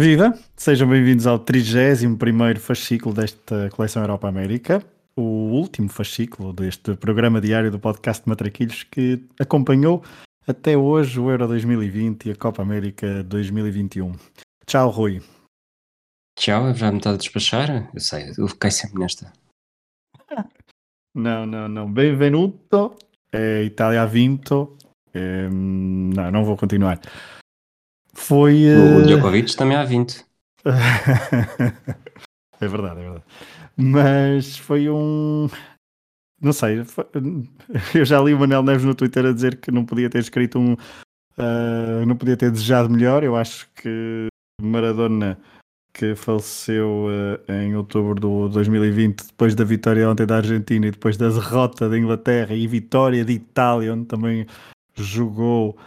Viva! Sejam bem-vindos ao 31 fascículo desta coleção Europa América, o último fascículo deste programa diário do podcast Matraquilhos que acompanhou até hoje o Euro 2020 e a Copa América 2021. Tchau, Rui. Tchau, já me está a despachar? Eu sei, eu fiquei sempre nesta. Não, não, não. Benvenuto. É Itália vinto. É... Não, não vou continuar. Foi. O Djokovic também há 20. é verdade, é verdade. Mas foi um. Não sei, foi... eu já li o Manel Neves no Twitter a dizer que não podia ter escrito um. Uh, não podia ter desejado melhor. Eu acho que Maradona, que faleceu uh, em outubro de 2020, depois da vitória ontem da Argentina e depois da derrota da Inglaterra e vitória de Itália, onde também jogou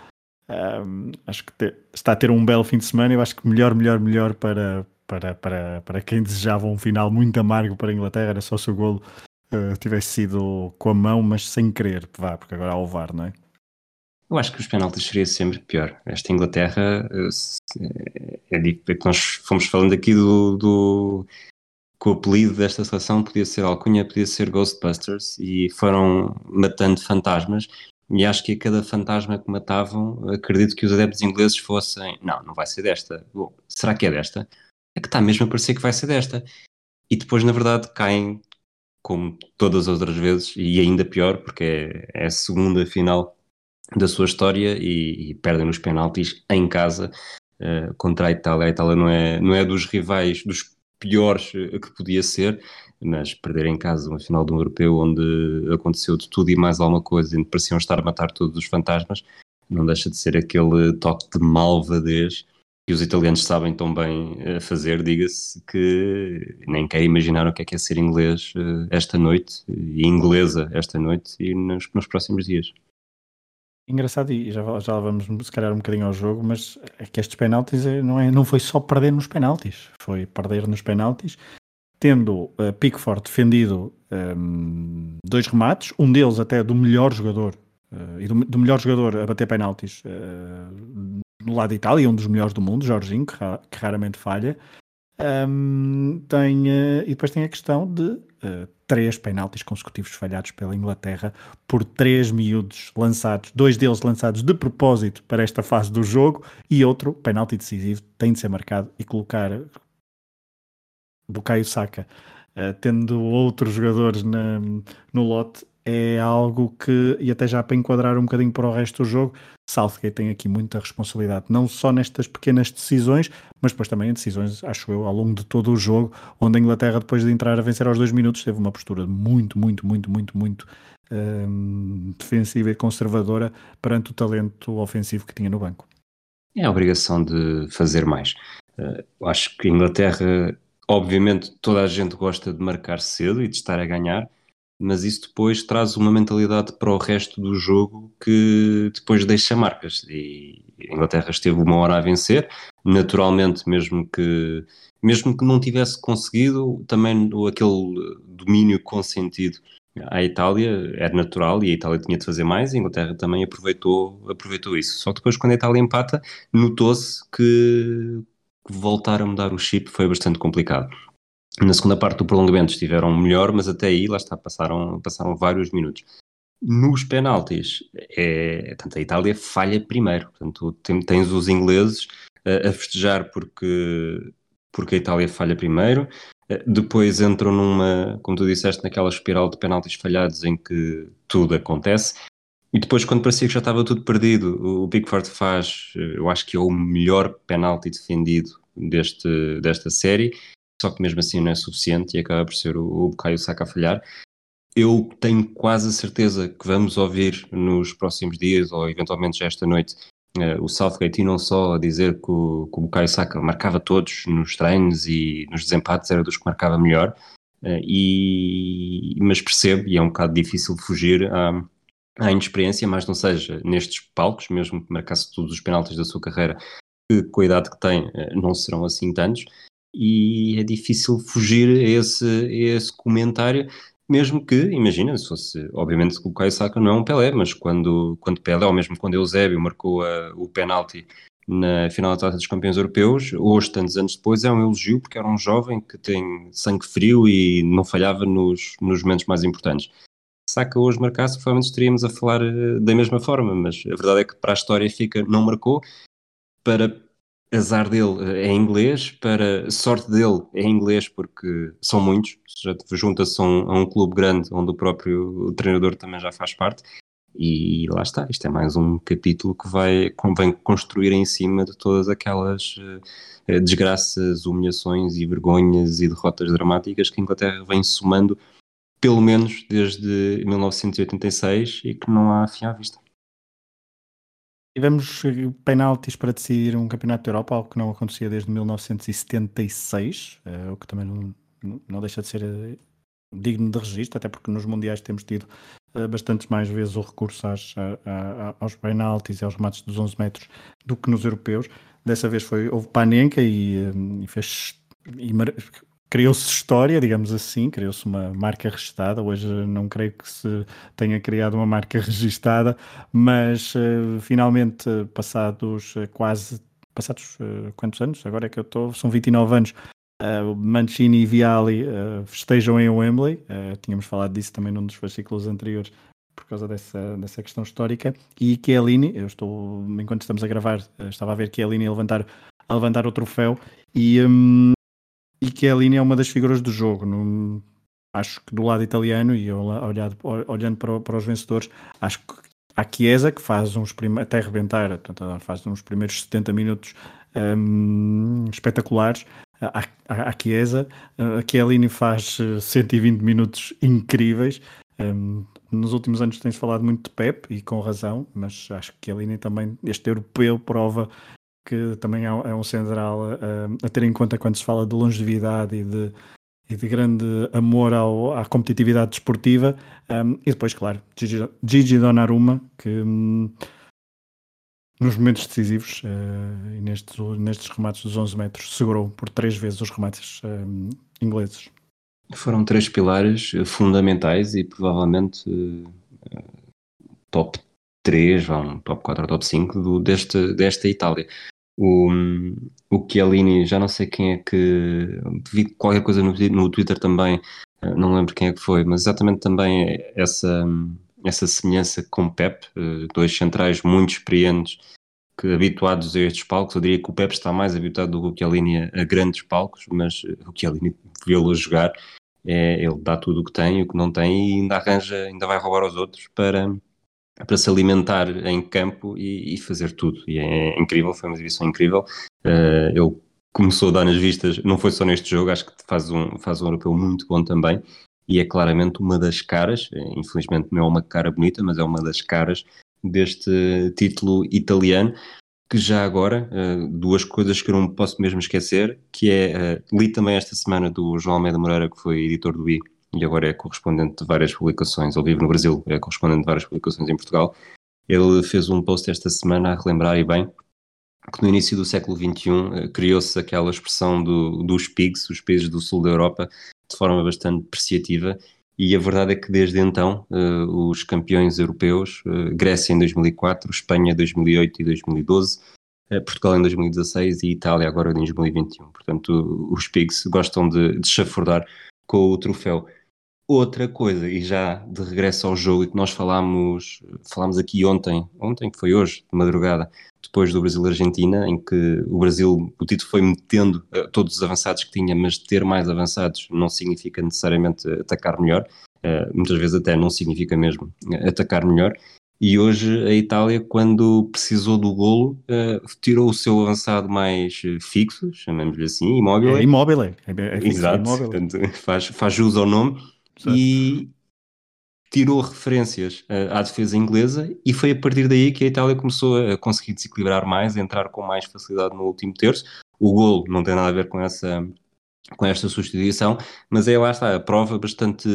um, acho que te, está a ter um belo fim de semana. Eu acho que melhor, melhor, melhor para, para, para, para quem desejava um final muito amargo para a Inglaterra. Era só se o golo uh, tivesse sido com a mão, mas sem querer, vá, porque agora há o VAR, não é? Eu acho que os penaltis seria sempre pior. Esta Inglaterra é, é, é que nós fomos falando aqui do, do que o apelido desta seleção podia ser Alcunha, podia ser Ghostbusters e foram matando fantasmas e acho que a cada fantasma que matavam, acredito que os adeptos ingleses fossem: não, não vai ser desta. Bom, será que é desta? É que está mesmo a parecer que vai ser desta. E depois, na verdade, caem, como todas as outras vezes, e ainda pior, porque é, é a segunda final da sua história e, e perdem nos penaltis em casa uh, contra a Itália. A Itália não é, não é dos rivais, dos piores uh, que podia ser, mas perder em casa uma final de um europeu onde aconteceu de tudo e mais alguma coisa e pareciam estar a matar todos os fantasmas, não deixa de ser aquele toque de malvadez que os italianos sabem tão bem eh, fazer, diga-se, que nem quer imaginar o que é que é ser inglês eh, esta noite, e inglesa esta noite e nos, nos próximos dias. Engraçado, e já, já vamos se calhar um bocadinho ao jogo, mas é que estes penaltis eh, não, é, não foi só perder nos penaltis, foi perder nos penaltis tendo uh, Pickford defendido um, ehm, dois remates, um deles até do melhor jogador uh, e do, do, melhor jogador a bater penaltis uh, no lado de Itália, um dos melhores do mundo, Jorginho, que, ra que raramente falha. Um, ehm, tem, e depois tem a questão de três penaltis consecutivos falhados pela Inglaterra por três miúdos lançados, dois deles lançados de propósito para esta fase do jogo e outro penalti decisivo tem de ser marcado e colocar Bukayo Saka, uh, tendo outros jogadores na, no lote, é algo que, e até já para enquadrar um bocadinho para o resto do jogo, Southgate tem aqui muita responsabilidade, não só nestas pequenas decisões, mas depois também em decisões, acho eu, ao longo de todo o jogo, onde a Inglaterra, depois de entrar a vencer aos dois minutos, teve uma postura muito, muito, muito, muito, muito ehm, defensiva e conservadora perante o talento ofensivo que tinha no banco. É a obrigação de fazer mais. Uh, acho que a Inglaterra Obviamente, toda a gente gosta de marcar cedo e de estar a ganhar, mas isso depois traz uma mentalidade para o resto do jogo que depois deixa marcas. E a Inglaterra esteve uma hora a vencer, naturalmente, mesmo que, mesmo que não tivesse conseguido, também aquele domínio consentido à Itália era natural e a Itália tinha de fazer mais, a Inglaterra também aproveitou, aproveitou isso. Só que depois, quando a Itália empata, notou-se que voltar a mudar o chip foi bastante complicado. Na segunda parte do prolongamento estiveram melhor, mas até aí, lá está, passaram, passaram vários minutos. Nos penaltis, é, tanto a Itália falha primeiro, portanto, tens os ingleses a, a festejar porque, porque a Itália falha primeiro, eh, depois entram numa, como tu disseste, naquela espiral de penaltis falhados em que tudo acontece, e depois, quando parecia que já estava tudo perdido, o Pickford faz, eu acho que é o melhor penalti defendido deste, desta série, só que mesmo assim não é suficiente e acaba por ser o, o Saka a falhar. Eu tenho quase a certeza que vamos ouvir nos próximos dias, ou eventualmente já esta noite, uh, o Southgate e não só a dizer que o, que o marcava todos nos treinos e nos desempates era dos que marcava melhor, e, mas percebo, e é um bocado difícil fugir à, à inexperiência, mas não seja nestes palcos, mesmo que marcasse todos os penaltis da sua carreira, que com a idade que tem não serão assim tantos, e é difícil fugir a esse, a esse comentário, mesmo que, imagina, se fosse, obviamente o Caio Saka não é um Pelé, mas quando, quando Pelé, ou mesmo quando Eusébio marcou a, o penalti na final da Taça dos Campeões Europeus, hoje, tantos anos depois, é um elogio porque era um jovem que tem sangue frio e não falhava nos, nos momentos mais importantes. Saka hoje marcasse, provavelmente estaríamos a falar eh, da mesma forma, mas a verdade é que para a história fica, não marcou, para azar dele é inglês, para sorte dele é inglês, porque são muitos, já junta-se a, um, a um clube grande onde o próprio treinador também já faz parte. E lá está, isto é mais um capítulo que vai, convém construir em cima de todas aquelas uh, desgraças, humilhações e vergonhas e derrotas dramáticas que a Inglaterra vem somando, pelo menos desde 1986, e que não há fim à vista. Tivemos eh, penaltis para decidir um campeonato da Europa, algo que não acontecia desde 1976, uh, eh, o que também não, não deixa de ser uh, digno de registro, até porque nos mundiais temos tido uh, bastantes mais vezes o recurso às, a, a, aos penaltis e aos remates dos 11 metros do que nos europeus. Dessa vez foi, houve Panenka e, e fez e criou-se história, digamos assim, criou-se uma marca registada. Hoje não creio que se tenha criado uma marca registada, mas uh, finalmente, passados uh, quase passados uh, quantos anos? Agora é que eu estou, são 29 anos. Mancini e Viali festejam em Wembley. tínhamos falado disso também num dos versículos anteriores por causa dessa, dessa questão histórica. E Chiellini, eu estou, enquanto estamos a gravar, estava a ver Chiellini a levantar, a levantar o troféu e um, e que a linha é uma das figuras do jogo. No, acho que do lado italiano, e olhado, olhando para, para, os vencedores, acho que a Chiesa, que faz uns até arrebentar, portanto, faz uns primeiros 70 minutos um, espetaculares. A, a, a Chiesa, a Chiellini faz 120 minutos incríveis. Um, nos últimos anos tem-se falado muito de Pep e com razão, mas acho que Chiellini também, este europeu, prova que também é, é um central a, a, ter em conta quando se fala de longevidade e de, e de grande amor ao, à competitividade desportiva. Um, e depois, claro, Gigi, Gigi Donnarumma, que um, nos momentos decisivos uh, e nestes, nestes remates dos 11 metros segurou por três vezes os remates um, ingleses. Foram três pilares fundamentais e provavelmente uh, top 3, vão, top 4 ou top 5 do, deste, desta Itália. O, o Chiellini, já não sei quem é que. Vi qualquer coisa no, no Twitter também, eh, não lembro quem é que foi, mas exatamente também essa, essa semelhança com o Pep, eh, dois centrais muito experientes que habituados a estes palcos. Eu diria que o Pep está mais habituado do que o Chiellini a, a grandes palcos, mas eh, o Chiellini vê-lo jogar, é, ele dá tudo o que tem, o que não tem e ainda arranja, ainda vai roubar aos outros para para se alimentar em campo e, e, fazer tudo. E é incrível, foi uma exibição incrível. Uh, ele começou a dar nas vistas, não foi só neste jogo, acho que faz um, faz um europeu muito bom também. E é claramente uma das caras, eh, infelizmente não é uma cara bonita, mas é uma das caras deste título italiano. Que já agora, uh, duas coisas que eu não posso mesmo esquecer, que é, li também esta semana do João Almeida Moreira, que foi editor do I, e agora é correspondente de várias publicações. Ele vive no Brasil, é correspondente de várias publicações em Portugal. Ele fez um post esta semana a relembrar, e bem, que no início do século XXI eh, criou-se aquela expressão do, dos PIGs, os países do sul da Europa, de forma bastante depreciativa. E a verdade é que desde então uh, os campeões europeus, uh, Grécia em 2004, Espanha em 2008 e 2012, uh, Portugal em 2016 e Itália agora em 2021. Portanto, os PIGs gostam de, de chafurdar com o troféu. Outra coisa, e já de regresso ao jogo, e que nós falámos, falámos aqui ontem, ontem que foi hoje, de madrugada, depois do Brasil-Argentina, em que o Brasil, o título foi metendo uh, todos os avançados que tinha, mas ter mais avançados não significa necessariamente atacar melhor, uh, muitas vezes até não significa mesmo atacar melhor, e hoje a Itália, quando precisou do golo, uh, tirou o seu avançado mais fixo, chamemos-lhe assim, imóvel. É imóvel, é, é, é Exato, Portanto, faz, faz jus ao nome E tirou referências uh, à defesa inglesa e foi a partir daí que a Itália começou a conseguir desequilibrar mais, a entrar com mais facilidade no último terço. O golo não tem nada a ver com essa com esta substituição, mas é lá está, a prova bastante,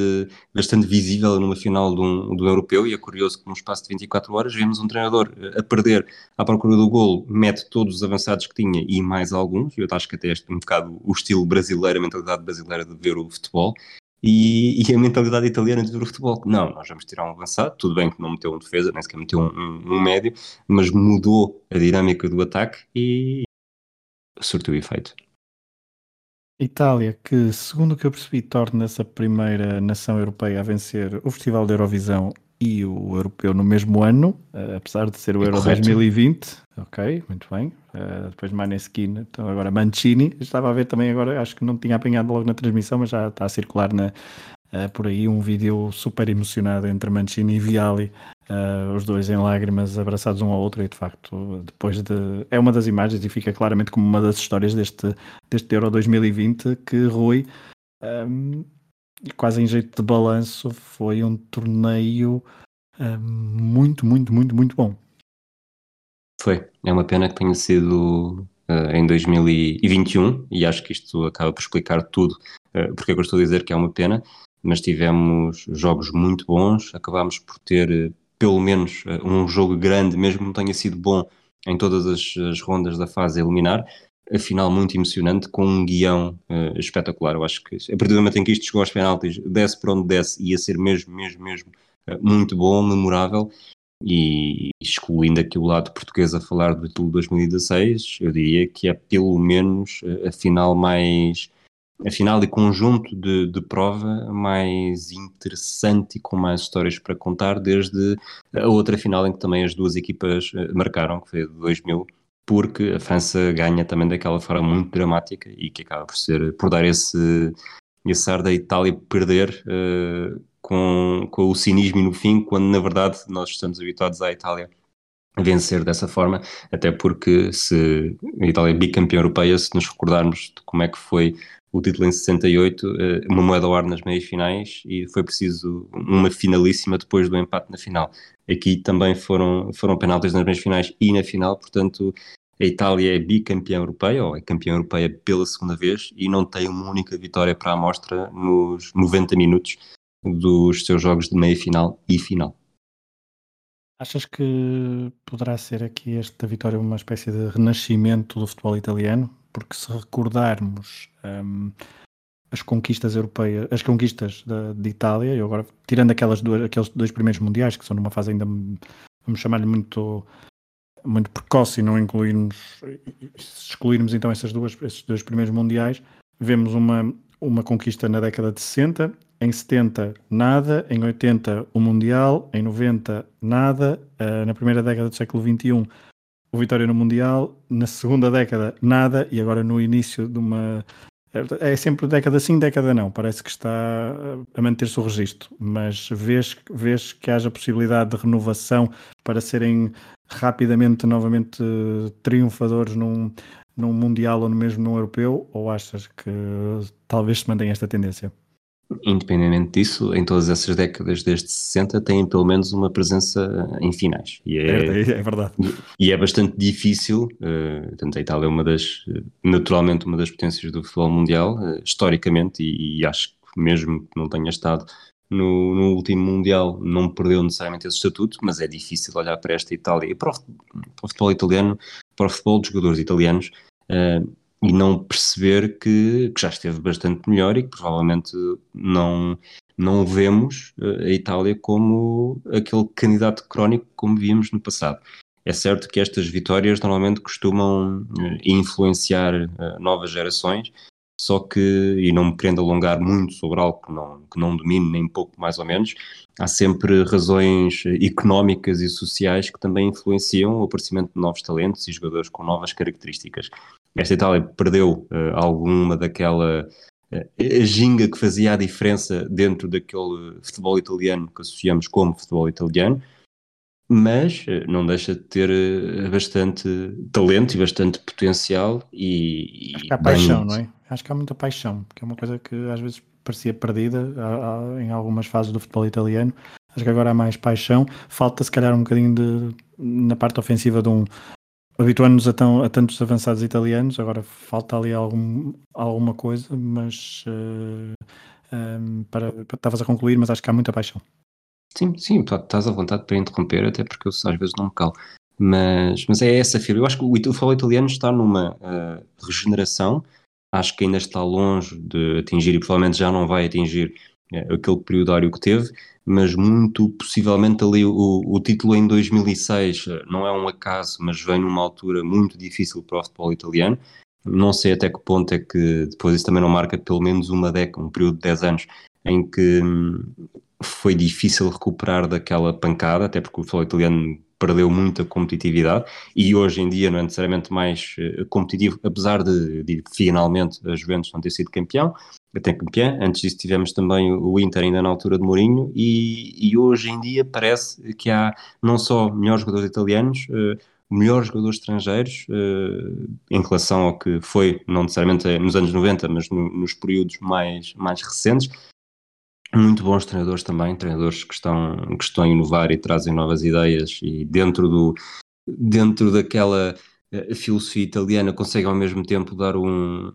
bastante visível numa final de um, de um europeu, e é curioso que num espaço de 24 horas vemos um treinador a perder à procura do golo, mete todos os avançados que tinha e mais alguns, eu acho que até este é um bocado o estilo brasileiro, a mentalidade brasileira de ver o futebol, e, e, a mentalidade italiana de ver o futebol. Não, nós vamos tirar um avançado, tudo bem que não meteu um defesa, nem sequer meteu um, um, um médio, mas mudou a dinâmica do ataque e surtiu efeito. Itália, que segundo o que eu percebi, torna-se a primeira nação europeia a vencer o Festival da Eurovisão e o Europeu no mesmo ano, uh, apesar de ser o é Euro correto. 2020. Ok, muito bem. Uh, depois Maneskin, então agora Mancini. Estava a ver também agora, acho que não tinha apanhado logo na transmissão, mas já está a circular na, uh, por aí um vídeo super emocionado entre Mancini e Viali Uh, os dois em lágrimas, abraçados um ao outro, e de facto, depois de. É uma das imagens e fica claramente como uma das histórias deste, deste Euro 2020 que Rui, um, quase em jeito de balanço, foi um torneio um, muito, muito, muito, muito bom. Foi. É uma pena que tenha sido uh, em 2021, e acho que isto acaba por explicar tudo, uh, porque é eu estou a dizer que é uma pena, mas tivemos jogos muito bons, acabámos por ter pelo menos um jogo grande, mesmo que não tenha sido bom em todas as, as rondas da fase a eliminar, afinal muito emocionante, com um guião uh, espetacular. Eu acho que a partir do momento em que isto chegou aos penaltis, desce para onde desce, ia ser mesmo, mesmo, mesmo uh, muito bom, memorável. E excluindo aqui o lado português a falar do título 2016, eu diria que é pelo menos a final mais a final e conjunto de, de prova mais interessante e com mais histórias para contar, desde a outra final em que também as duas equipas eh, marcaram, que foi a de 2000, porque a França ganha também daquela forma muito dramática e que acaba por ser por dar esse, esse ar da Itália perder uh, com, com o cinismo no fim, quando na verdade nós estamos habituados à Itália vencer dessa forma, até porque se a Itália é bicampeã europeia, se nos recordarmos de como é que foi o título em 68, eh, uma moeda ao ar nas meias finais e foi preciso uma finalíssima depois do empate na final. Aqui também foram, foram penaltis nas meias finais e na final, portanto a Itália é bicampeã europeia, ou é campeã europeia pela segunda vez e não tem uma única vitória para a amostra nos 90 minutos dos seus jogos de meia final e final. Achas que poderá ser aqui esta vitória uma espécie de renascimento do futebol italiano? porque se recordarmos um, as conquistas europeias, as conquistas da, de Itália, e agora tirando aquelas duas, aqueles dois primeiros mundiais que são numa fase ainda vamos chamar-lhe muito muito precoce e não incluirmos se excluirmos então essas duas, esses dois primeiros mundiais, vemos uma, uma conquista na década de 60, em 70 nada, em 80 o Mundial, em 90 nada, uh, na primeira década do século XXI o Vitória no Mundial, na segunda década nada e agora no início de uma. É sempre década sim, década não. Parece que está a manter-se o registro, mas vês, vês que haja possibilidade de renovação para serem rapidamente novamente triunfadores num, num Mundial ou mesmo num Europeu? Ou achas que talvez se mantenha esta tendência? Independentemente disso, em todas essas décadas desde 60 têm pelo menos uma presença em finais. E é, é, é verdade. E, é bastante difícil, uh, tanto a Itália é uma das, naturalmente uma das potências do futebol mundial, uh, historicamente, e, e, acho que mesmo que não tenha estado no, no, último Mundial, não perdeu necessariamente esse estatuto, mas é difícil olhar para esta Itália e para o, para o futebol italiano, para o futebol dos jogadores italianos, uh, e não perceber que, que, já esteve bastante melhor e que provavelmente não, não vemos eh, a Itália como aquele candidato crónico como víamos no passado. É certo que estas vitórias normalmente costumam eh, influenciar eh, novas gerações, só que, e não me querendo alongar muito sobre algo que não, que não domino nem pouco mais ou menos, há sempre razões económicas e sociais que também influenciam o aparecimento de novos talentos e jogadores com novas características esta Itália perdeu uh, alguma daquela uh, ginga que fazia a diferença dentro daquele futebol italiano que associamos como futebol italiano, mas uh, não deixa de ter bastante talento e bastante potencial e, Acho que há paixão, não é? Acho que há muita paixão, que é uma coisa que às vezes parecia perdida em algumas fases do futebol italiano. Acho que agora há mais paixão. Falta se calhar um bocadinho de, na parte ofensiva de um, habituando-nos a, tão, a tantos avançados italianos, agora falta ali algum, alguma coisa, mas uh, um, para, estavas a concluir, mas acho que há muita paixão. Sim, sim, estás à vontade para interromper, até porque eu às vezes não me calo. Mas, mas é essa fibra. Eu acho que o, futebol italiano está numa uh, regeneração, acho que ainda está longe de atingir e provavelmente já não vai atingir aquele período que teve, mas muito possivelmente ali o, o título em 2006 uh, não é um acaso, mas vem numa altura muito difícil para o futebol italiano. Não sei até que ponto é que depois isso também não marca pelo menos uma década, um período de 10 anos, em que hum, foi difícil recuperar daquela pancada, até porque o futebol italiano perdeu muita competitividade e hoje em dia não é necessariamente mais uh, competitivo, apesar de, de, finalmente a Juventus não ter sido campeão, até campeã. Antes disso tivemos também o Inter ainda na altura de Mourinho e, e hoje em dia parece que há não só melhores jogadores italianos, uh, melhores jogadores estrangeiros uh, em relação ao que foi, não necessariamente nos anos 90, mas no, nos períodos mais, mais recentes. Muito bons treinadores também, treinadores que estão, que estão a inovar e trazem novas ideias e dentro, do, dentro daquela uh, filosofia italiana conseguem ao mesmo tempo dar um,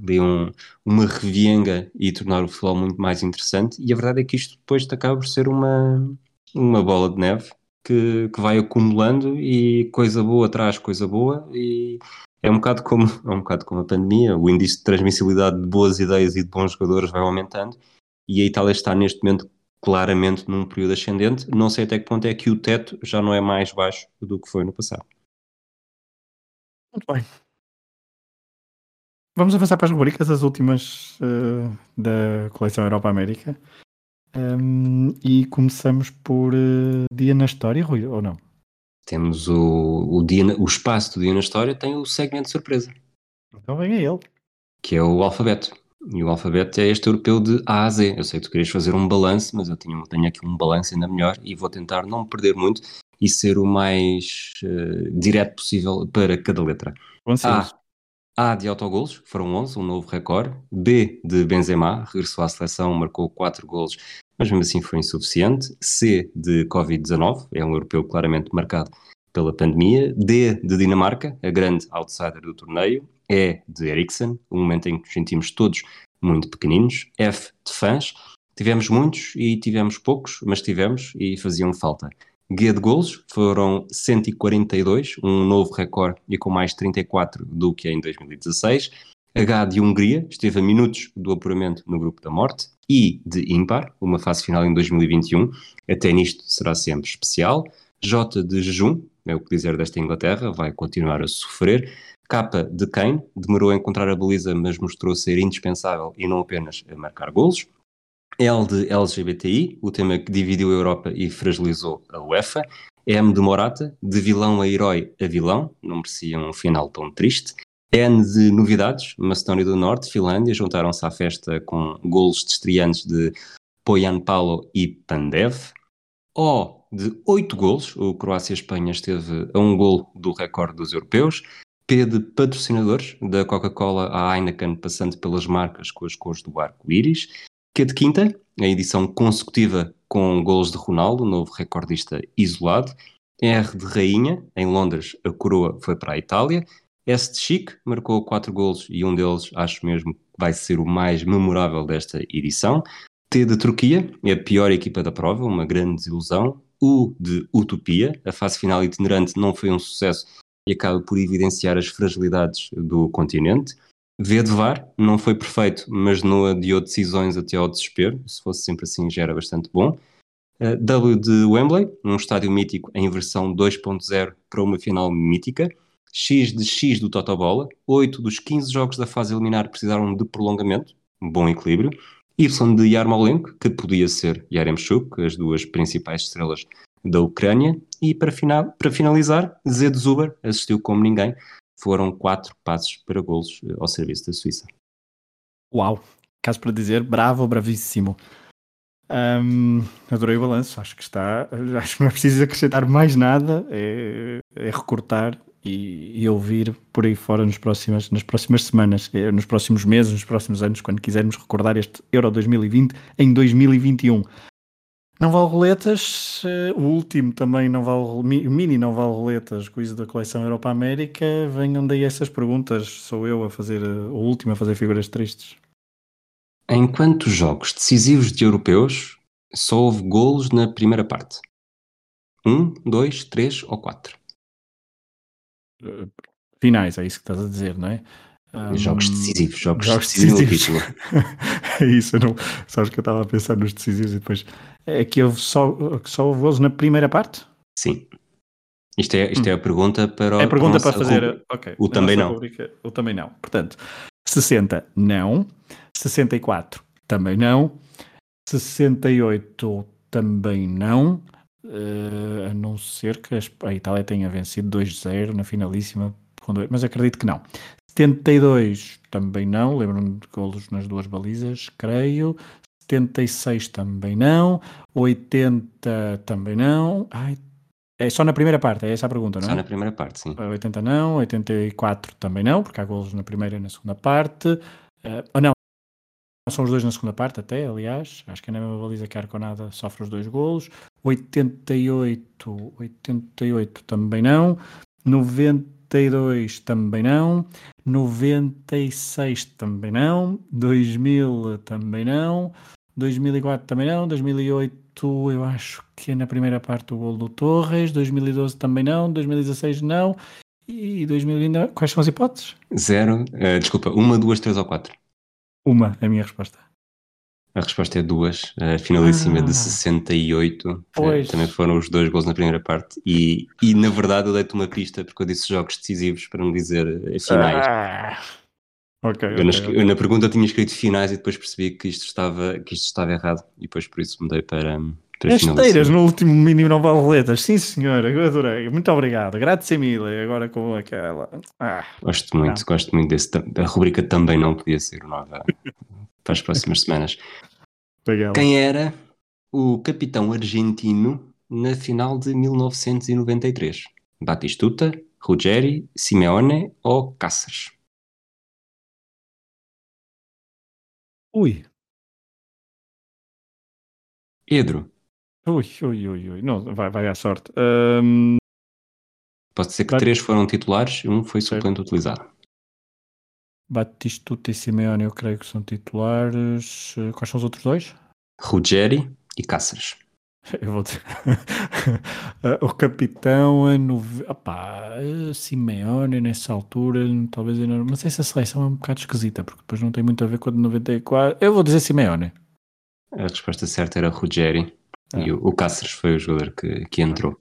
de um, uma revienga e tornar o futebol muito mais interessante. E a verdade é que isto depois acaba por ser uma, uma bola de neve que, que vai acumulando e coisa boa traz coisa boa e é um bocado como é um bocado como a pandemia, o índice de transmissibilidade de boas ideias e de bons jogadores vai aumentando e a Itália está neste momento claramente num período ascendente. Não sei até que ponto é que o teto já não é mais baixo do que foi no passado. Muito bem. Vamos avançar para as rubricas, as últimas uh, da coleção Europa América. Um, e começamos por uh, Dia na História, Rui, ou não? Temos o, o, dia, o espaço do Dia na História, tem o segmento de surpresa. Então venha ele. Que é o alfabeto. E o alfabeto é este europeu de A a Z. Eu sei que tu querias fazer um balanço, mas eu tenho, tenho aqui um balanço ainda melhor e vou tentar não perder muito e ser o mais uh, direto possível para cada letra. A, a de autogolos, foram 11, um novo recorde. B de Benzema, regressou à seleção, marcou 4 golos, mas mesmo assim foi insuficiente. C de Covid-19, é um europeu claramente marcado pela pandemia. D de Dinamarca, a grande outsider do torneio. E de Eriksen, um momento em que nos sentimos todos muito pequeninos. F de fãs. Tivemos muitos e tivemos poucos, mas tivemos e faziam falta. Guia de golos foram 142, um novo recorde e com mais 34 do que em 2016. H de Hungria, esteve a minutos do apuramento no grupo da morte. I de ímpar, uma fase final em 2021, até nisto será sempre especial. J de jejum, é o que dizer desta Inglaterra, vai continuar a sofrer. K de Kane, demorou a encontrar a baliza, mas mostrou ser indispensável e não apenas a marcar golos. L de LGBTI, o tema que dividiu a Europa e fragilizou a UEFA. M de Morata, de vilão a herói a vilão, não merecia um final tão triste. N de novidades, Macedónia do Norte, Finlândia, juntaram-se à festa com golos de estreantes de Poyan Paulo e Pandev. O de oito golos, o Croácia-Espanha esteve a um gol do recorde dos europeus. P de patrocinadores, da Coca-Cola à Heineken, passando pelas marcas com as cores do arco-íris. Q de quinta, a edição consecutiva com golos de Ronaldo, novo recordista isolado. R de rainha, em Londres a coroa foi para a Itália. S de Chic, marcou quatro golos e um deles acho mesmo que vai ser o mais memorável desta edição. T de Turquia, é a pior equipa da prova, uma grande desilusão. U de Utopia, a fase final itinerante não foi um sucesso acaba por evidenciar as fragilidades do continente. V de VAR, não foi perfeito, mas não adiou decisões até ao desespero. Se fosse sempre assim, já era bastante bom. W de Wembley, um estádio mítico em versão 2.0 para uma final mítica. X de X do Totobola, 8 dos 15 jogos da fase eliminar precisaram de prolongamento, bom equilíbrio. Y de Yarmolenko, que podia ser Yaremchuk, as duas principais estrelas da Ucrânia. E para, final, para finalizar, Z de Zuber, assistiu como ninguém, foram quatro passos para golos eh, ao serviço da Suíça. Uau! Caso para dizer, bravo, bravíssimo. Um, adorei o balanço, acho que está. Acho que não é preciso acrescentar mais nada, é, é recortar e, e, ouvir por aí fora nos próximas, nas próximas semanas, eh, nos próximos meses, nos próximos anos, quando quisermos recordar este Euro 2020 em 2021. Não vale roletas, eh, o último também não vale, o mini não vale roletas, quiz da coleção Europa América. Venham daí essas perguntas, sou eu a fazer, eh, o último a fazer figuras tristes. Em quantos jogos decisivos de europeus só houve golos na primeira parte? Um, dois, três ou quatro? Eh, Finais, é isso que estás a dizer, não é? Jogos decisivos, jogos, jogos decisivos decisivos. é isso, eu não, sabes que eu estava a pensar nos decisivos e depois. É que houve só, que só houve golos na primeira parte? Sim. Isto é, isto é a pergunta para o É pergunta nossa para fazer. rubrica. ok, O também não. rubrica, o também não. Portanto, 60 não, 64 também não, 68 também não, eh, a não ser que a Itália tenha vencido 2-0 na finalíssima, mas acredito que não. 72 também não, lembro-me de golos nas duas balizas, creio. 76 também não, 80 também não. Ai, é só na primeira parte, é essa a pergunta, não é? Só na primeira parte, sim. 80 não, 84 também não, porque há golos na primeira e na segunda parte. Ou não, são os dois na segunda parte até, aliás. Acho que é na mesma baliza que a Arconada sofre os dois golos. 88, 88 também não. 92 também não. 96 também não. 2000 também não. 2004 também não. 2008 eu acho que é na primeira parte o gol do Torres. 2012 também não. 2016 não. E 2020 não. Quais são as hipóteses? Zero, eh, desculpa, uma, duas, três ou quatro. Uma, é a minha resposta. A resposta é duas. A finalíssima Ah. de 68. eh, Pois. também foram os dois gols na primeira parte. E, e na verdade eu dei-te uma pista porque eu disse jogos decisivos para não dizer eh, finais. Ah. Ok, Eu, ok, na, ok. eu na pergunta tinha escrito finais e depois percebi que isto estava, que isto estava errado. E depois por isso mudei para, para finalíssima. esteiras no último mínimo não vale roletas. Sim, senhor, eu adorei. Muito obrigado. Grazie mille. Agora com aquela. Ah, Gosto muito, gosto muito desse. A rubrica também não podia ser nova para as próximas semanas. legal. Quem era o capitão argentino na final de 1993? Batistuta, Ruggeri, Simeone ou Cáceres? Ui, Pedro, ui, ui, ui, ui. Não, vai, vai à sorte. Ahm, pode ser que três foram titulares e um foi Certo. suplente utilizado. Batistuta e Simeone, eu creio que são titulares. Eh, Quais são os outros dois? Ruggeri e Cáceres. Eu vou dizer. O capitão é no. Opá, Simeone nessa altura, talvez ainda. não- Mas essa seleção é um bocado esquisita, porque depois não tem muito a ver com a de 94. Eu vou dizer Simeone. A resposta certa era Ruggeri Ah. e o, o Cáceres foi o jogador que, que entrou.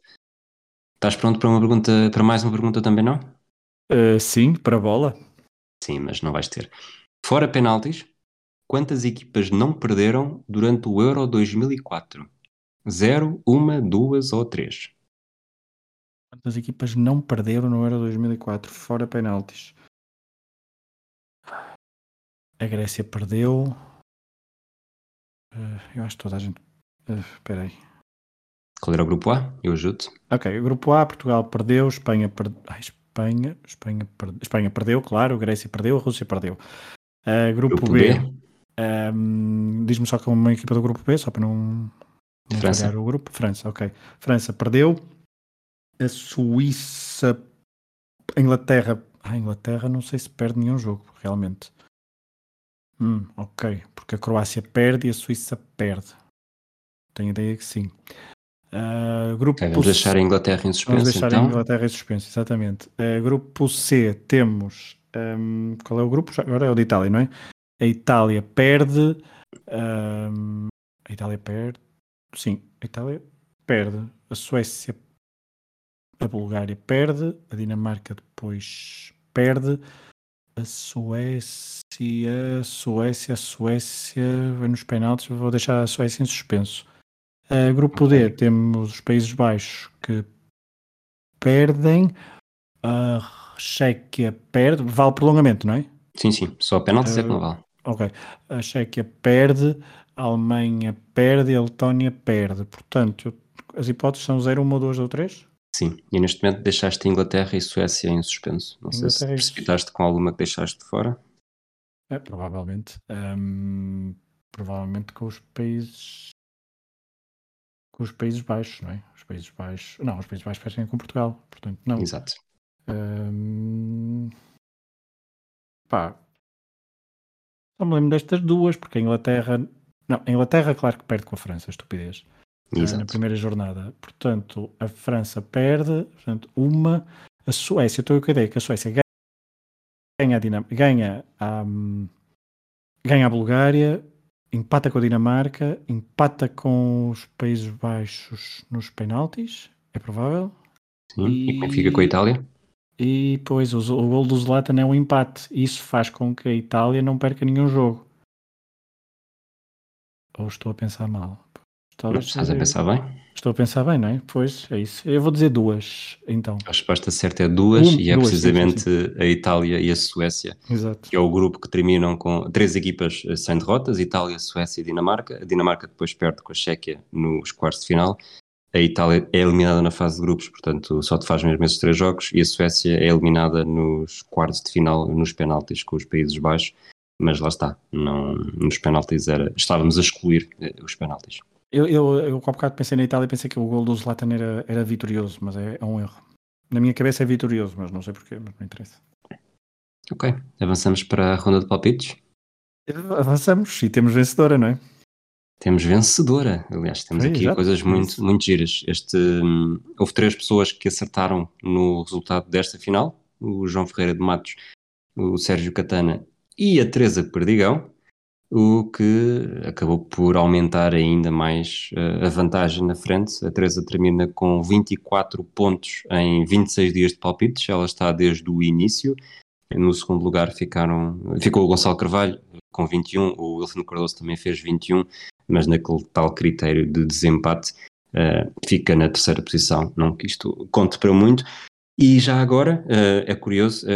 Estás pronto para uma pergunta, para mais uma pergunta também não? Eh, sim, para a bola. Sim, mas não vais ter. Fora penaltis, quantas equipas não perderam durante o Euro 2004? Zero, uma, duas ou três? Quantas equipas não perderam no Euro 2004, fora penaltis? A Grécia perdeu. Eh, eu acho que toda a gente. eh, Espera aí. Qual era o grupo A? Eu ajudo. Ok, o grupo A, Portugal perdeu, Espanha perdeu. Espanha, Espanha, perde... Espanha perdeu, claro, Grécia perdeu, a Rússia perdeu. Eh, grupo, Grupo B, B, ehm, diz-me só que é uma equipa do grupo B, só para não, França. o grupo. França, ok. França perdeu. A Suíça, a Inglaterra. A Inglaterra não sei se perde nenhum jogo, realmente. Hum, ok, porque a Croácia perde e a Suíça perde. Tenho ideia que sim. Ah, grupo Ok, vamos C- deixar a Inglaterra em Vamos suspenso deixar a então. Inglaterra em suspenso, exatamente. Eh, grupo C temos. ehm, qual é o grupo? Agora é o de Itália, não é? A Itália perde. ehm, a Itália perde. Sim, a Itália perde. A Suécia. A Bulgária perde. A Dinamarca depois perde. A Suécia. Suécia. Suécia. Vai nos penaltis. Vou deixar a Suécia em suspenso. Grupo D temos os Países Baixos que perdem. A Chequia perde. Vale prolongamento, não é? Sim, sim, só penaltis é que não vale. Ok. A Chequia perde. A Alemanha perde. A Letónia perde. Portanto, as hipóteses são 0, 1, 2 ou 3? Sim, e neste momento deixaste a Inglaterra e Suécia em suspenso. Não sei se Inglaterra e- precipitaste com alguma que deixaste de fora. É, provavelmente. Ahm, provavelmente com os países. com os Países Baixos, não é? Os Países Baixos. Não, os Países Baixos fecham com Portugal, portanto, não. Exato. Hum, pá, só me lembro destas duas, porque a Inglaterra. Não, a Inglaterra, claro que perde com a França, estupidez. eh, Exato. Na primeira jornada. Portanto, a França perde, portanto, uma. A Suécia, estou com a ideia que a Suécia ganha, a Dinam ganha a, hum, ganha a Bulgária, empata com a Dinamarca, empata com os Países Baixos nos penaltis, é provável. Sim. E, E- como fica com a Itália? E depois o, o gol do Zlatan é um empate. Isso faz com que a Itália não perca nenhum jogo. Ou estou a pensar mal? Talvez Estás a pensar bem? Estou a pensar bem, não é? Pois é isso. Eu vou dizer duas, então. A resposta certa é duas, Um, e é duas, sim, sim, precisamente a Itália e a Suécia, Exato. que é o grupo que terminam com três equipas eh, sem derrotas: Itália, Suécia e Dinamarca. A Dinamarca depois perde com a Chequia nos quartos de final. A Itália é eliminada na fase de grupos, portanto só te faz mesmo esses três jogos. E a Suécia é eliminada nos quartos de final, nos penaltis, com os Países Baixos. Mas lá está, não, nos penaltis era, estávamos a excluir eh, os penaltis. Eu, eu, eu há bocado pensei na Itália e pensei que o gol do Zlatan era, era vitorioso, mas é, é um erro. Na minha cabeça é vitorioso, mas não sei porquê, mas não interessa. Ok, avançamos para a ronda de palpites. Avançamos e temos vencedora, não é? Temos vencedora, aliás, temos aqui exato. coisas muito, muito giras. Este, hum, houve três pessoas que acertaram no resultado desta final: o João Ferreira de Matos, o Sérgio Catana e a Teresa Perdigão, o que acabou por aumentar ainda mais eh, a vantagem na frente. A Teresa termina com 24 pontos em 26 dias de palpites, ela está desde o início. No segundo lugar ficaram, ficou o Gonçalo Carvalho com 21, o Wilson Cardoso também fez 21, mas naquele tal critério de desempate eh, fica na terceira posição. Não que isto conte para muito. E já agora, eh, é curioso,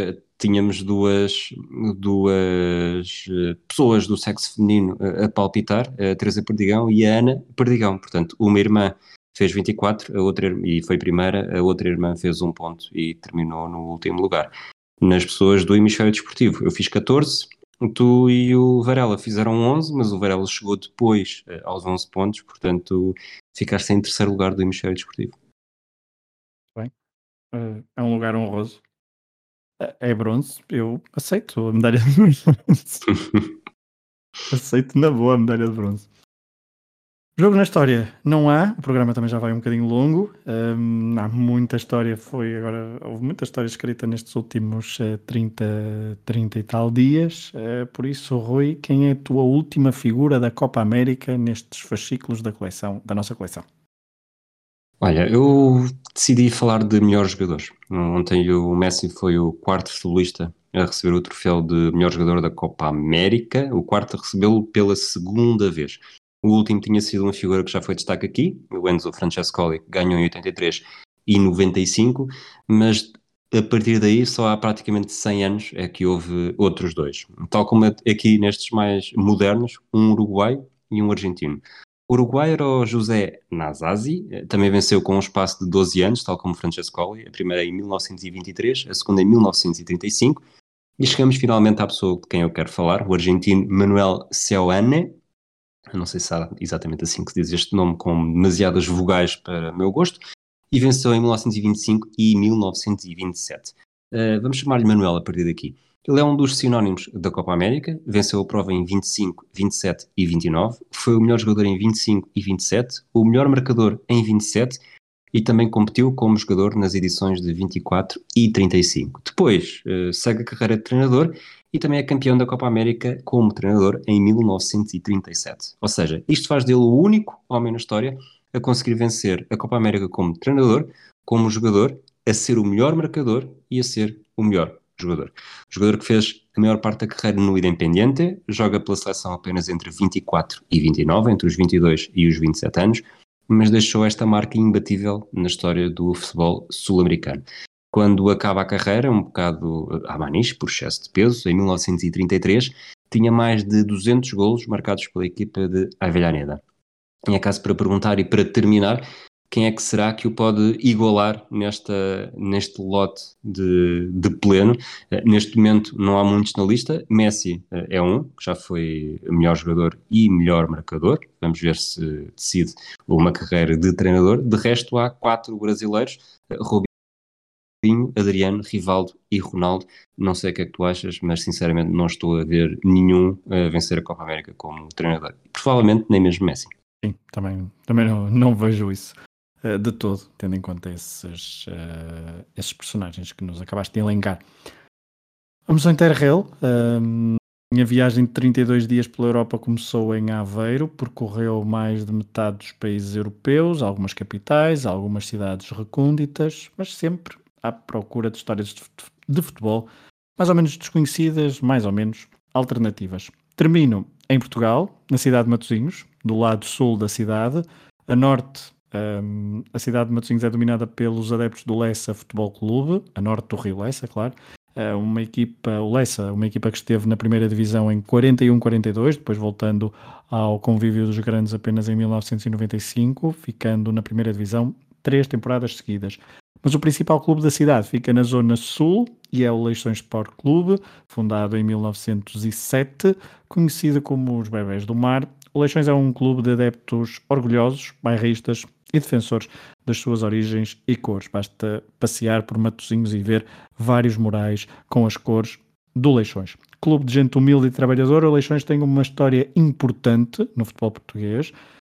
tínhamos duas, duas eh, pessoas do sexo feminino a palpitar, a Teresa Perdigão e a Ana Perdigão. Portanto, uma irmã fez 24 a outra, e foi primeira, a outra irmã fez um ponto e terminou no último lugar. Nas pessoas do hemisfério desportivo, eu fiz 14, tu e o Varela fizeram 11, mas o Varela chegou depois eh, aos 11 pontos, portanto ficaste em terceiro lugar do hemisfério desportivo. Eh, é um lugar honroso. É- É bronze, eu aceito a medalha de bronze. aceito na boa a medalha de bronze. Jogo na história não há, o programa também já vai um bocadinho longo. hum, há muita história, foi agora, houve muita história escrita nestes últimos eh, 30, 30 e tal dias. Eh, por isso, Rui, quem é a tua última figura da Copa América nestes fascículos da coleção, da nossa coleção? Olha, eu decidi falar de melhores jogadores. Ontem o Messi foi o quarto futebolista a receber o troféu de melhor jogador da Copa América, o quarto a recebê-lo pela segunda vez. O último tinha sido uma figura que já foi destaque aqui, o Enzo Francescoli, que ganhou em 83 e 95, mas a partir daí só há praticamente 100 anos é que houve outros dois. Tal como aqui nestes mais modernos, um uruguaio e um argentino. O Uruguai era o José Nazazi, eh, também venceu com um espaço de 12 anos, tal como Francescoli, a primeira em 1923, a segunda em 1935, e chegamos finalmente à pessoa de quem eu quero falar, o argentino Manuel Seoane, eu não sei se há exatamente assim que se diz este nome, com demasiadas vogais para meu gosto, e venceu em 1925 e 1927. Uh, vamos chamar-lhe Manuel a partir daqui. Ele é um dos sinónimos da Copa América, venceu a prova em 25, 27 e 29, foi o melhor jogador em 25 e 27, o melhor marcador em 27 e também competiu como jogador nas edições de 24 e 35. Depois uh, segue a carreira de treinador e também é campeão da Copa América como treinador em 1937. Ou seja, isto faz dele o único homem na história a conseguir vencer a Copa América como treinador, como jogador, a ser o melhor marcador e a ser o melhor jogador. O jogador que fez a maior parte da carreira no Independiente, joga pela seleção apenas entre 24 e 29, entre os 22 e os 27 anos, mas deixou esta marca imbatível na história do futebol sul-americano. Quando acaba a carreira, um bocado à maniche, por excesso de peso, em 1933, tinha mais de 200 golos marcados pela equipa de Avellaneda. Em acaso para perguntar e para terminar, quem é que será que o pode igualar nesta, neste lote de, de pleno. Uh, neste momento não há muitos na lista, Messi uh, é um, que já foi melhor jogador e melhor marcador, vamos ver se decide uma carreira de treinador. De resto há quatro brasileiros, uh, Robinho, Adriano, Rivaldo e Ronaldo. Não sei o que é que tu achas, mas sinceramente não estou a ver nenhum a vencer a Copa América como treinador. Provavelmente nem mesmo Messi. Sim, também, também não, não vejo isso uh, de todo, tendo em conta esses, uh, esses personagens que nos acabaste de elencar. Vamos ao Interrail. Um, minha viagem de 32 dias pela Europa começou em Aveiro, percorreu mais de metade dos países europeus, algumas capitais, algumas cidades recônditas, mas sempre à procura de histórias de futebol mais ou menos desconhecidas, mais ou menos alternativas. Termino em Portugal, na cidade de Matosinhos, do lado sul da cidade. A norte, um, a cidade de Matosinhos é dominada pelos adeptos do Lessa Futebol Clube, a norte do Rio Lessa, claro. Uh, uma equipa, o Lessa, uma equipa que esteve na primeira divisão em 41-42, depois voltando ao convívio dos grandes apenas em 1995, ficando na primeira divisão três temporadas seguidas. Mas o principal clube da cidade fica na zona sul e é o Leixões Sport Clube, fundado em 1907, conhecido como os Bebés do Mar. O Leixões é um clube de adeptos orgulhosos, bairristas e defensores das suas origens e cores. Basta passear por Matosinhos e ver vários murais com as cores do Leixões. Clube de gente humilde e trabalhadora, o Leixões tem uma história importante no futebol português.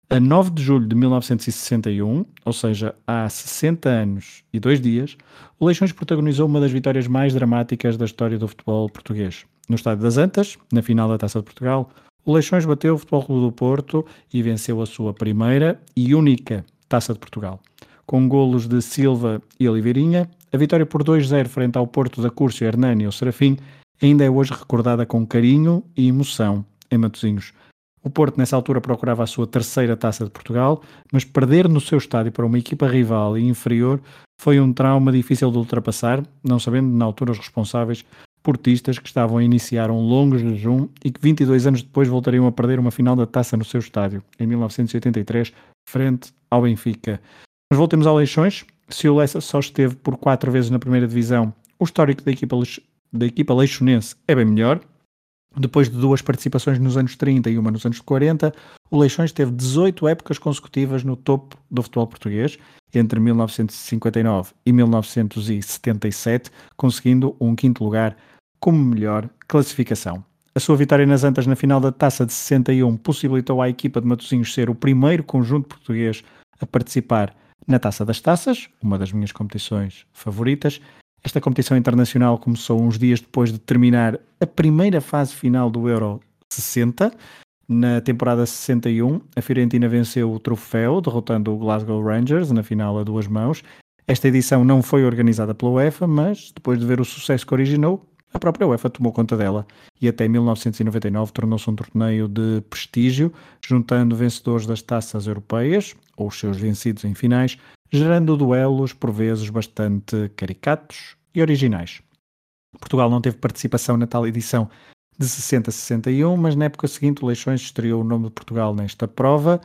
A 9 de julho de 1961, ou seja, há 60 anos e dois dias, o Leixões protagonizou uma das vitórias mais dramáticas da história do futebol português. No Estádio das Antas, na final da Taça de Portugal, o Leixões bateu o Futebol Clube do Porto e venceu a sua primeira e única Taça de Portugal. Com golos de Silva e Oliveirinha, a vitória por 2-0 frente ao Porto da Curso, Hernani e o Serafim ainda é hoje recordada com carinho e emoção em Matosinhos. O Porto, nessa altura, procurava a sua terceira taça de Portugal, mas perder no seu estádio para uma equipa rival e inferior foi um trauma difícil de ultrapassar, não sabendo na altura os responsáveis portistas que estavam a iniciar um longo jejum e que 22 anos depois voltariam a perder uma final da taça no seu estádio, em 1983, frente ao Benfica. Mas voltemos ao Leixões. Se o Lessa só esteve por quatro vezes na primeira divisão, o histórico da equipa, da equipa leixonense é bem melhor, depois de duas participações nos anos 30 e uma nos anos 40, o Leixões teve 18 épocas consecutivas no topo do futebol português, entre 1959 e 1977, conseguindo um quinto lugar como melhor classificação. A sua vitória nas Antas na final da Taça de 61 possibilitou à equipa de Matosinhos ser o primeiro conjunto português a participar na Taça das Taças, uma das minhas competições favoritas, esta competição internacional começou uns dias depois de terminar a primeira fase final do Euro 60. Na temporada 61, a Fiorentina venceu o troféu, derrotando o Glasgow Rangers na final a duas mãos. Esta edição não foi organizada pela UEFA, mas depois de ver o sucesso que originou, a própria UEFA tomou conta dela e até 1999 tornou-se um torneio de prestígio, juntando vencedores das taças europeias, ou os seus vencidos em finais, gerando duelos por vezes bastante caricatos e originais. Portugal não teve participação na tal edição de 60 a 61, mas na época seguinte o Leixões estreou o nome de Portugal nesta prova.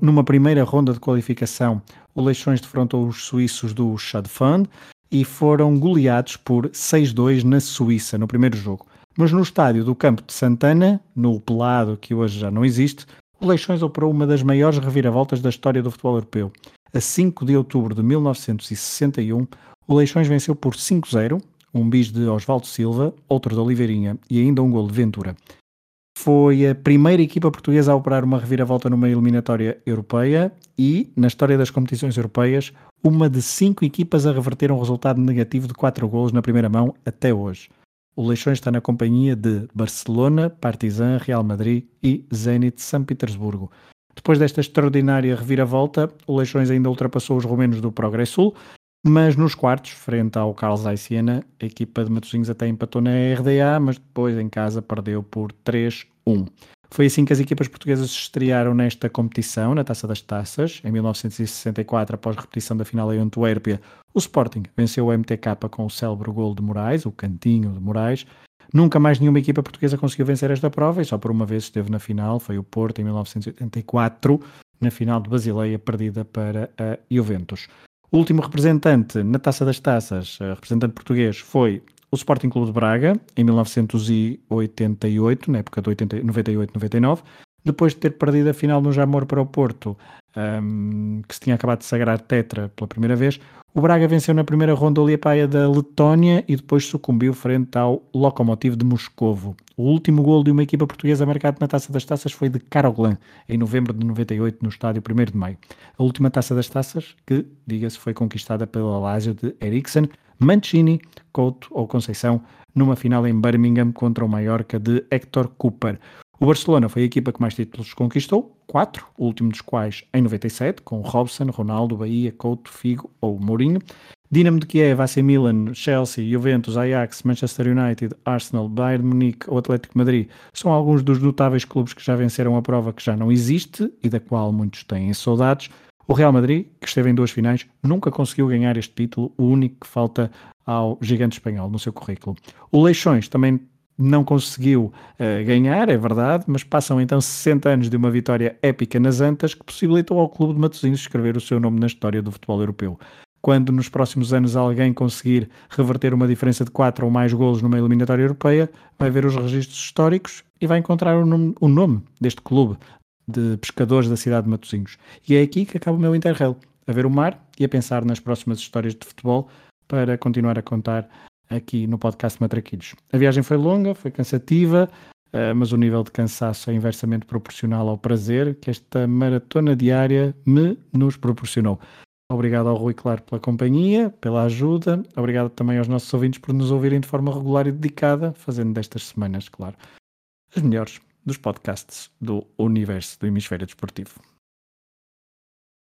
Numa primeira ronda de qualificação, o Leixões defrontou os suíços do Fund e foram goleados por 6-2 na Suíça no primeiro jogo. Mas no estádio do Campo de Santana, no Pelado, que hoje já não existe, o Leixões operou uma das maiores reviravoltas da história do futebol europeu. A 5 de outubro de 1961, o Leixões venceu por 5-0, um bis de Osvaldo Silva, outro de Oliveirinha e ainda um gol de Ventura. Foi a primeira equipa portuguesa a operar uma reviravolta numa eliminatória europeia e, na história das competições europeias, uma de cinco equipas a reverter um resultado negativo de 4 golos na primeira mão até hoje. O Leixões está na companhia de Barcelona, Partizan, Real Madrid e Zenit São Petersburgo. Depois desta extraordinária reviravolta, o Leixões ainda ultrapassou os romenos do Progressul, mas nos quartos, frente ao Carlos Siena, a equipa de Matosinhos até empatou na RDA, mas depois em casa perdeu por 3-1. Foi assim que as equipas portuguesas se estrearam nesta competição, na Taça das Taças. Em 1964, após repetição da final em Antuérpia, o Sporting venceu o MTK com o célebre gol de Moraes, o cantinho de Moraes, Nunca mais nenhuma equipa portuguesa conseguiu vencer esta prova e só por uma vez esteve na final, foi o Porto em 1984, na final de Basileia, perdida para a Juventus. O último representante na Taça das Taças, representante português, foi o Sporting Clube de Braga, em 1988, na época de 98-99, depois de ter perdido a final no Jamor para o Porto, um, que se tinha acabado de sagrar tetra pela primeira vez, o Braga venceu na primeira ronda o Liepaia da Letónia e depois sucumbiu frente ao Lokomotiv de Moscovo. O último gol de uma equipa portuguesa marcado na Taça das Taças foi de Caroglan, em novembro de 98, no estádio 1 de Maio. A última Taça das Taças, que, diga-se, foi conquistada pela Lazio de Eriksen, Mancini, Couto ou Conceição, numa final em Birmingham contra o Mallorca de Hector Cooper. O Barcelona foi a equipa que mais títulos conquistou, quatro, o último dos quais em 97, com Robson, Ronaldo, Bahia, Couto, Figo ou Mourinho. Dinamo de Kiev, AC Milan, Chelsea, Juventus, Ajax, Manchester United, Arsenal, Bayern Munique ou Atlético Madrid são alguns dos notáveis clubes que já venceram a prova que já não existe e da qual muitos têm saudades. O Real Madrid, que esteve em duas finais, nunca conseguiu ganhar este título, o único que falta ao gigante espanhol no seu currículo. O Leixões também não conseguiu uh, ganhar, é verdade, mas passam então 60 anos de uma vitória épica nas Antas que possibilitou ao Clube de Matosinhos escrever o seu nome na história do futebol europeu. Quando nos próximos anos alguém conseguir reverter uma diferença de 4 ou mais golos numa eliminatória europeia, vai ver os registros históricos e vai encontrar o nome, o nome deste clube de pescadores da cidade de Matosinhos. E é aqui que acaba o meu interrail, a ver o mar e a pensar nas próximas histórias de futebol para continuar a contar aqui no podcast Matraquilhos. A viagem foi longa, foi cansativa, uh, mas o nível de cansaço é inversamente proporcional ao prazer que esta maratona diária me nos proporcionou. Obrigado ao Rui Claro pela companhia, pela ajuda. Obrigado também aos nossos ouvintes por nos ouvirem de forma regular e dedicada, fazendo destas semanas, claro, as melhores dos podcasts do universo do hemisfério desportivo.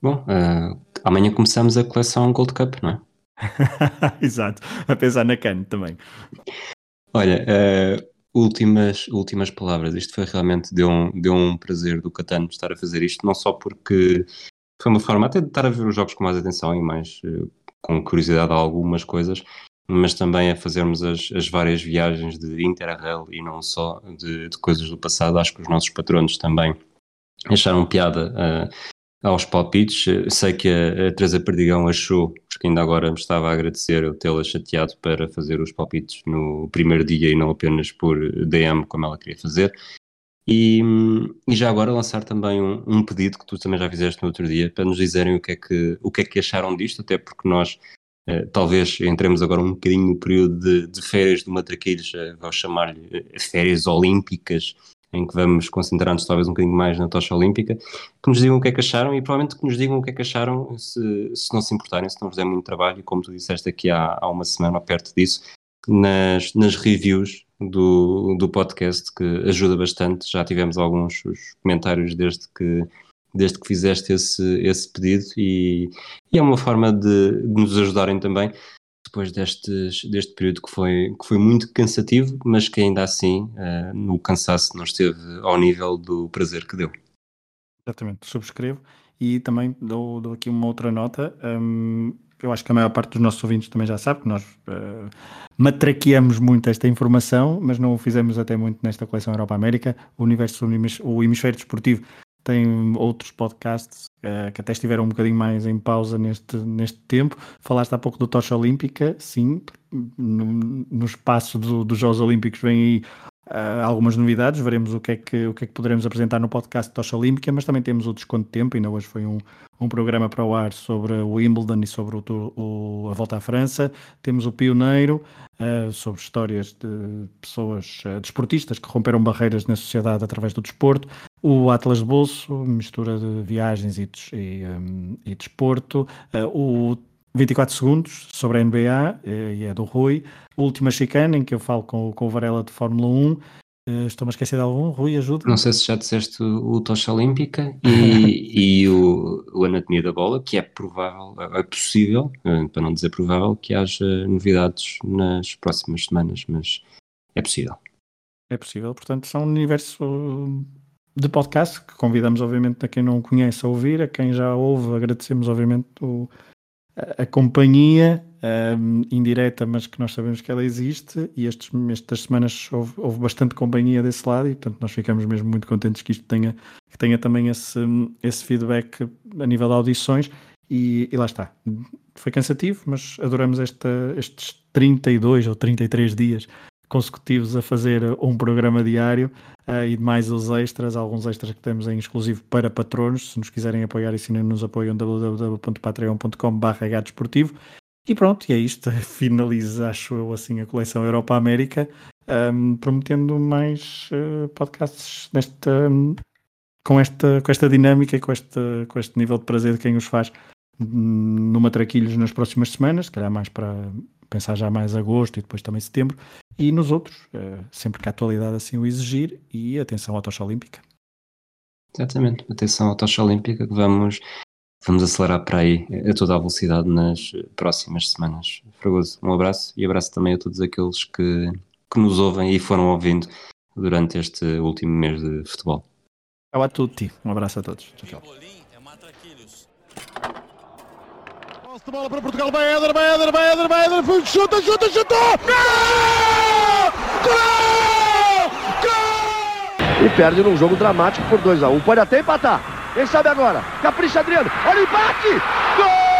Bom, uh, amanhã começamos a coleção Gold Cup, não é? Exato, a pensar na CAN também. Olha, uh, últimas, últimas palavras. Isto foi realmente, deu um, deu um prazer do Catano estar a fazer isto, não só porque foi uma forma até de estar a ver os jogos com mais atenção e mais uh, com curiosidade a algumas coisas, mas também a fazermos as, as várias viagens de Interrail e não só de, de, coisas do passado. Acho que os nossos patronos também acharam piada uh, aos palpites. Sei que a, a Teresa Perdigão achou, porque ainda agora me estava a agradecer eu tê-la chateado para fazer os palpites no primeiro dia e não apenas por DM, como ela queria fazer. E, e já agora lançar também um, um, pedido que tu também já fizeste no outro dia para nos dizerem o que é que, o que, é que acharam disto, até porque nós eh, talvez entremos agora um bocadinho no período de, de férias do Matraquilhos, eh, vou chamar-lhe eh, férias olímpicas, em que vamos concentrar-nos talvez um bocadinho mais na tocha olímpica, que nos digam o que é que acharam e provavelmente que nos digam o que é que acharam se, se não se importarem, se não vos der muito trabalho, e como tu disseste aqui há, há uma semana ou perto disso, nas, nas reviews do, do podcast, que ajuda bastante. Já tivemos alguns comentários desde que, desde que fizeste esse, esse pedido e, e é uma forma de, de nos ajudarem também depois destes, deste período que foi, que foi muito cansativo, mas que ainda assim uh, no cansaço não esteve ao nível do prazer que deu. Exatamente, subscrevo e também dou, dou aqui uma outra nota. Um, eu acho que a maior parte dos nossos ouvintes também já sabe que nós uh, matraqueamos muito esta informação, mas não o fizemos até muito nesta coleção Europa América. O universo, o hemisfério desportivo tem outros podcasts uh, que até estiveram um bocadinho mais em pausa neste, neste tempo. Falaste há pouco do Tocha Olímpica, sim, no, no espaço do, dos Jogos Olímpicos vem aí uh, algumas novidades, veremos o que, é que, o que é que poderemos apresentar no podcast Tocha Olímpica, mas também temos o Desconto de Tempo, ainda hoje foi um, um programa para o ar sobre o Wimbledon e sobre o, o, a volta à França, temos o Pioneiro, uh, sobre histórias de pessoas uh, desportistas que romperam barreiras na sociedade através do desporto, o Atlas de Bolso, mistura de viagens e, e, um, e desporto, o 24 segundos sobre a NBA, eh, e é do Rui. Última chicana, em que eu falo com, com o Varela de Fórmula 1. Eh, estou-me a esquecer de algum? Rui, ajuda. Não sei se já disseste o Tocha Olímpica e, e o, o, Anatomia da Bola, que é provável, é possível, eh, para não dizer provável, que haja novidades nas próximas semanas, mas é possível. É possível, portanto, são um universo de podcast que convidamos, obviamente, a quem não conhece a ouvir, a quem já ouve, agradecemos, obviamente, o a, companhia um, indireta, mas que nós sabemos que ela existe, e estes, estas semanas houve, houve, bastante companhia desse lado, e portanto nós ficamos mesmo muito contentes que isto tenha, que tenha também esse, esse feedback a nível de audições, e, e lá está. Foi cansativo, mas adoramos esta, estes 32 ou 33 dias consecutivos a fazer um programa diário uh, e mais os extras, alguns extras que temos em exclusivo para patronos. Se nos quiserem apoiar e se não nos apoiam, www.patreon.com.br. E pronto, e é isto. Finaliza, acho eu, assim, a coleção Europa América, um, prometendo mais uh, podcasts nesta, um, com, esta, com esta dinâmica e com este, com este nível de prazer de quem os faz hum, numa Traquilhos nas próximas semanas, se calhar mais para pensar já mais agosto e depois também setembro, e nos outros, uh, sempre que a atualidade assim o exigir, e atenção à tocha olímpica. Exatamente, atenção à tocha olímpica que vamos, vamos acelerar para aí a toda a velocidade nas próximas semanas. Fragoso, um abraço e abraço também a todos aqueles que, que nos ouvem e foram ouvindo durante este último mês de futebol. Tchau a tutti, um abraço a todos. Tchau, tchau. Posse de bola para Portugal, vai Éder, vai Éder, vai Éder, vai Éder, chuta, chuta, chutou! Gol! Gol! E perde num jogo dramático por 2x1. Um. Pode até empatar. Quem sabe agora? Capricha Adriano. Olha o empate! Gol!